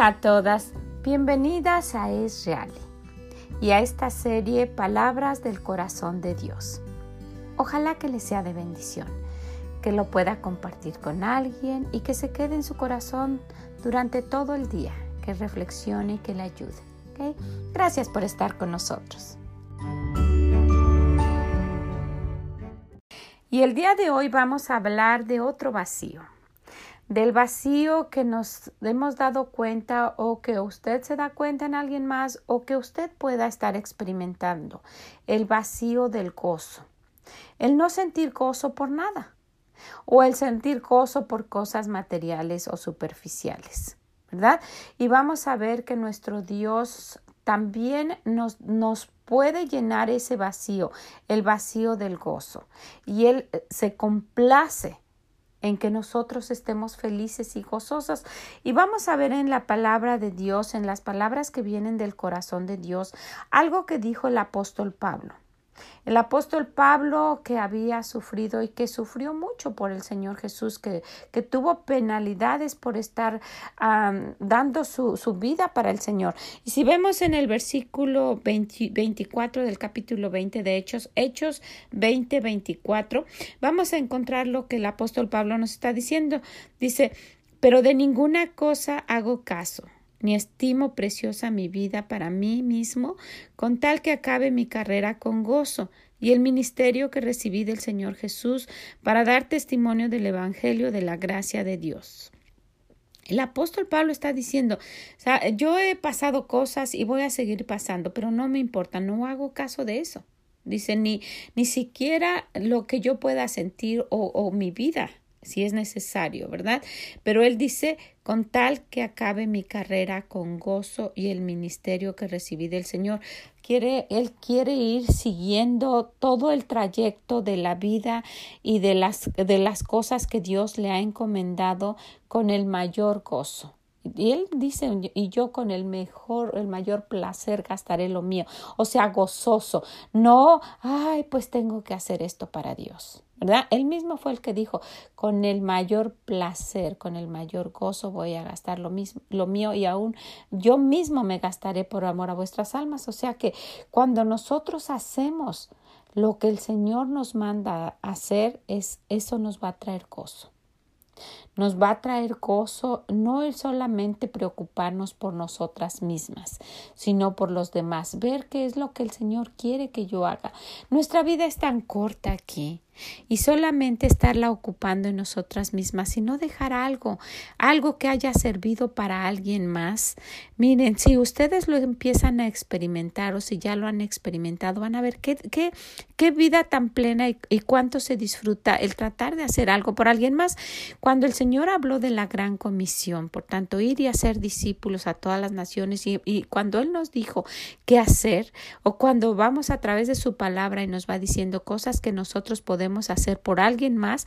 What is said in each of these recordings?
Hola a todas, bienvenidas a Es Real y a esta serie Palabras del Corazón de Dios. Ojalá que les sea de bendición, que lo pueda compartir con alguien y que se quede en su corazón durante todo el día, que reflexione y que le ayude. Gracias por estar con nosotros. Y el día de hoy vamos a hablar de otro vacío del vacío que nos hemos dado cuenta o que usted se da cuenta en alguien más o que usted pueda estar experimentando, el vacío del gozo, el no sentir gozo por nada o el sentir gozo por cosas materiales o superficiales, ¿verdad? Y vamos a ver que nuestro Dios también nos, nos puede llenar ese vacío, el vacío del gozo, y Él se complace en que nosotros estemos felices y gozosos. Y vamos a ver en la palabra de Dios, en las palabras que vienen del corazón de Dios, algo que dijo el apóstol Pablo. El apóstol Pablo que había sufrido y que sufrió mucho por el Señor Jesús, que, que tuvo penalidades por estar dando su, su, vida para el Señor. Y si vemos en el versículo 24 del capítulo 20 de Hechos, Hechos 20, 24, vamos a encontrar lo que el apóstol Pablo nos está diciendo. Dice, pero de ninguna cosa hago caso ni estimo preciosa mi vida para mí mismo, con tal que acabe mi carrera con gozo y el ministerio que recibí del Señor Jesús para dar testimonio del Evangelio de la gracia de Dios. El apóstol Pablo está diciendo, yo he pasado cosas y voy a seguir pasando, pero no me importa, no hago caso de eso. Dice, ni, ni siquiera lo que yo pueda sentir o, o mi vida si es necesario, ¿verdad? Pero él dice, con tal que acabe mi carrera con gozo y el ministerio que recibí del Señor. Quiere, él quiere ir siguiendo todo el trayecto de la vida y de las, de las cosas que Dios le ha encomendado con el mayor gozo. Y él dice, y yo con el mejor, el mayor placer gastaré lo mío. O sea, gozoso. No, ay, pues tengo que hacer esto para Dios. ¿verdad? Él mismo fue el que dijo, con el mayor placer, con el mayor gozo voy a gastar lo mismo, lo mío y aún yo mismo me gastaré por amor a vuestras almas. O sea que cuando nosotros hacemos lo que el Señor nos manda hacer, es eso nos va a traer gozo. Nos va a traer gozo no el solamente preocuparnos por nosotras mismas, sino por los demás, ver qué es lo que el Señor quiere que yo haga. Nuestra vida es tan corta aquí y solamente estarla ocupando en nosotras mismas y no dejar algo, algo que haya servido para alguien más. Miren, si ustedes lo empiezan a experimentar o si ya lo han experimentado, van a ver qué, qué, qué vida tan plena y, cuánto se disfruta el tratar de hacer algo por alguien más. Cuando el Señor habló de la gran comisión, por tanto, ir y hacer discípulos a todas las naciones y cuando Él nos dijo qué hacer o cuando vamos a través de su palabra y nos va diciendo cosas que nosotros podemos hacer por alguien más,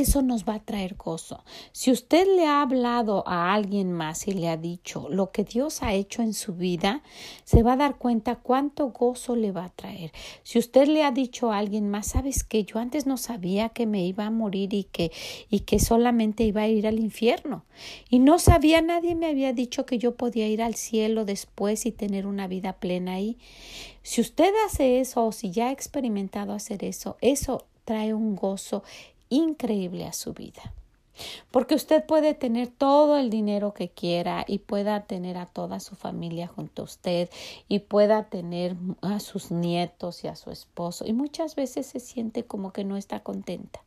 eso nos va a traer gozo. Si usted le ha hablado a alguien más y le ha dicho lo que Dios ha hecho en su vida, se va a dar cuenta cuánto gozo le va a traer. Si usted le ha dicho a alguien más, sabes que yo antes no sabía que me iba a morir y que y que solamente iba a ir al infierno y no sabía, nadie me había dicho que yo podía ir al cielo después y tener una vida plena ahí. Si usted hace eso o si ya ha experimentado hacer eso, eso trae un gozo increíble a su vida. Porque usted puede tener todo el dinero que quiera y pueda tener a toda su familia junto a usted y pueda tener a sus nietos y a su esposo y muchas veces se siente como que no está contenta.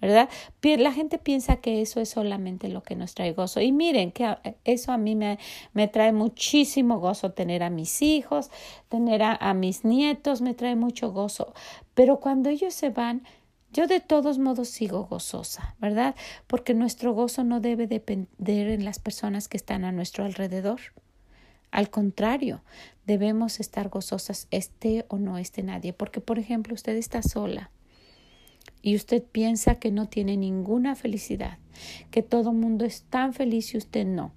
¿Verdad? La gente piensa que eso es solamente lo que nos trae gozo. Y miren, que eso a mí me, me trae muchísimo gozo tener a mis hijos, tener a, a, mis nietos, me trae mucho gozo. Pero cuando ellos se van, yo de todos modos sigo gozosa, ¿verdad? Porque nuestro gozo no debe depender en las personas que están a nuestro alrededor. Al contrario, debemos estar gozosas, esté o no esté nadie. Porque, por ejemplo, usted está sola y usted piensa que no tiene ninguna felicidad, que todo mundo es tan feliz y usted no.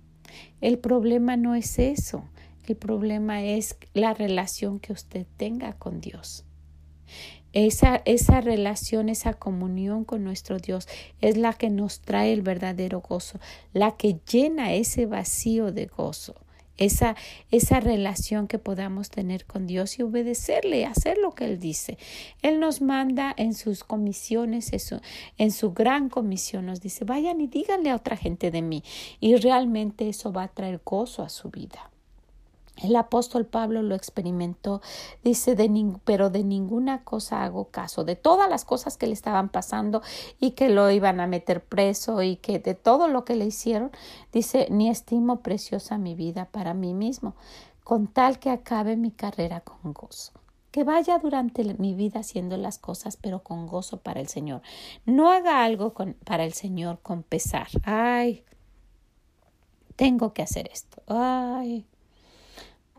El problema no es eso, el problema es la relación que usted tenga con Dios. Esa, esa relación, esa comunión con nuestro Dios es la que nos trae el verdadero gozo, la que llena ese vacío de gozo esa, esa relación que podamos tener con Dios y obedecerle, hacer lo que Él dice. Él nos manda en sus comisiones, en su gran comisión, nos dice, vayan y díganle a otra gente de mí. Y realmente eso va a traer gozo a su vida. El apóstol Pablo lo experimentó, dice, de pero de ninguna cosa hago caso, de todas las cosas que le estaban pasando y que lo iban a meter preso y que de todo lo que le hicieron, dice, ni estimo preciosa mi vida para mí mismo, con tal que acabe mi carrera con gozo. Que vaya durante mi vida haciendo las cosas, pero con gozo para el Señor. No haga algo con, para el Señor con pesar. Ay, tengo que hacer esto. Ay,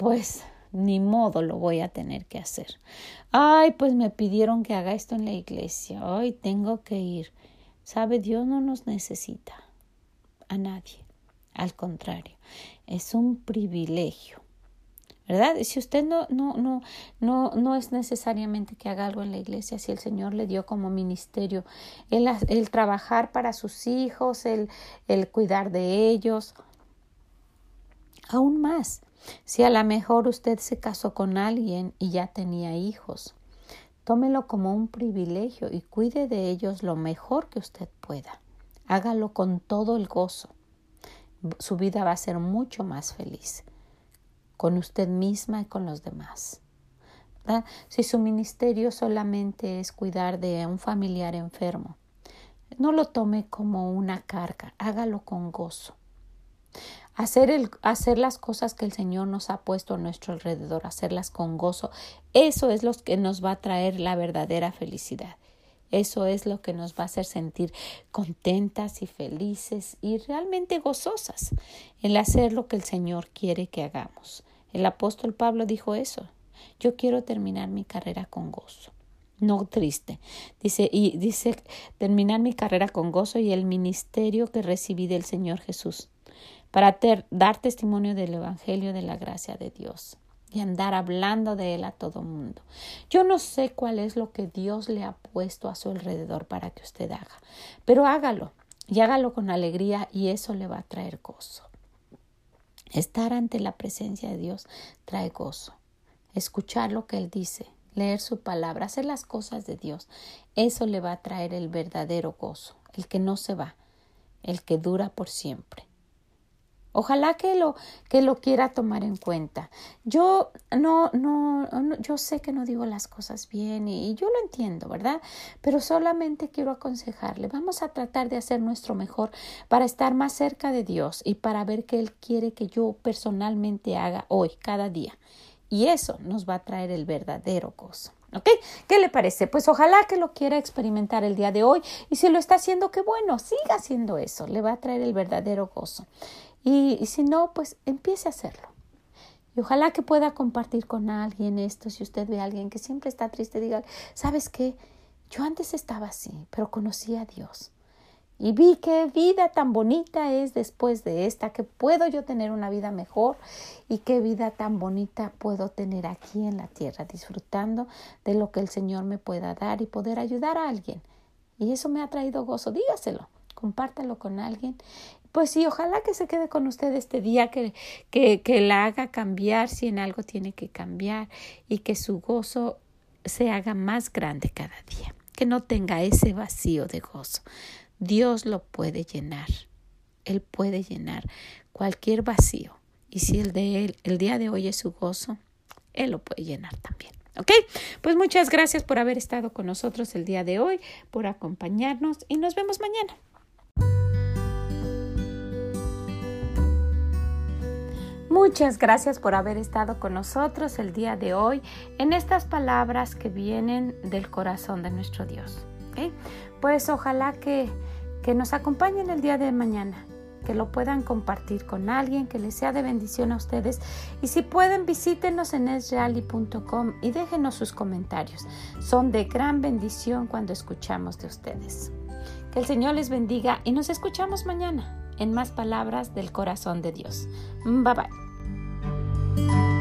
pues ni modo lo voy a tener que hacer. Ay, pues me pidieron que haga esto en la iglesia. Ay, tengo que ir. Sabe, Dios no nos necesita a nadie. Al contrario, es un privilegio. ¿Verdad? Si usted no, no, no, no, no es necesariamente que haga algo en la iglesia, si el Señor le dio como ministerio el, el trabajar para sus hijos, el, el cuidar de ellos, aún más si a lo mejor usted se casó con alguien y ya tenía hijos, tómelo como un privilegio y cuide de ellos lo mejor que usted pueda. Hágalo con todo el gozo. Su vida va a ser mucho más feliz con usted misma y con los demás. Si su ministerio solamente es cuidar de un familiar enfermo, no lo tome como una carga, hágalo con gozo. Hacer, el, hacer las cosas que el Señor nos ha puesto a nuestro alrededor, hacerlas con gozo, eso es lo que nos va a traer la verdadera felicidad. Eso es lo que nos va a hacer sentir contentas y felices y realmente gozosas, el hacer lo que el Señor quiere que hagamos. El apóstol Pablo dijo eso. Yo quiero terminar mi carrera con gozo no triste. Dice, y dice, terminar mi carrera con gozo y el ministerio que recibí del Señor Jesús para dar testimonio del Evangelio de la gracia de Dios y andar hablando de Él a todo mundo. Yo no sé cuál es lo que Dios le ha puesto a su alrededor para que usted haga, pero hágalo y hágalo con alegría y eso le va a traer gozo. Estar ante la presencia de Dios trae gozo. Escuchar lo que Él dice, leer su palabra, hacer las cosas de Dios, eso le va a traer el verdadero gozo, el que no se va, el que dura por siempre. Ojalá que lo, que lo quiera tomar en cuenta. Yo no, no, yo sé que no digo las cosas bien y, y, yo lo entiendo, ¿verdad? Pero solamente quiero aconsejarle. Vamos a tratar de hacer nuestro mejor para estar más cerca de Dios y para ver qué Él quiere que yo personalmente haga hoy, cada día. Y eso nos va a traer el verdadero gozo. ¿Ok? ¿Qué le parece? Pues ojalá que lo quiera experimentar el día de hoy y si lo está haciendo, qué bueno, siga haciendo eso, le va a traer el verdadero gozo. Y, si no, pues empiece a hacerlo. Y ojalá que pueda compartir con alguien esto. Si usted ve a alguien que siempre está triste, diga, ¿sabes qué? Yo antes estaba así, pero conocí a Dios. Y vi qué vida tan bonita es después de esta, que puedo yo tener una vida mejor y qué vida tan bonita puedo tener aquí en la tierra, disfrutando de lo que el Señor me pueda dar y poder ayudar a alguien. Y eso me ha traído gozo, dígaselo, compártalo con alguien pues sí, ojalá que se quede con usted este día, que, que, que la haga cambiar si en algo tiene que cambiar y que su gozo se haga más grande cada día, que no tenga ese vacío de gozo. Dios lo puede llenar, Él puede llenar cualquier vacío. Y si el de él, el día de hoy es su gozo, Él lo puede llenar también. ¿Ok? Pues muchas gracias por haber estado con nosotros el día de hoy, por acompañarnos y nos vemos mañana. Muchas gracias por haber estado con nosotros el día de hoy en estas palabras que vienen del corazón de nuestro Dios. Pues ojalá que, que nos acompañen el día de mañana, que lo puedan compartir con alguien, que les sea de bendición a ustedes. Y si pueden, visítenos en esreali.com y déjenos sus comentarios. Son de gran bendición cuando escuchamos de ustedes. Que el Señor les bendiga y nos escuchamos mañana en más palabras del corazón de Dios. Bye bye.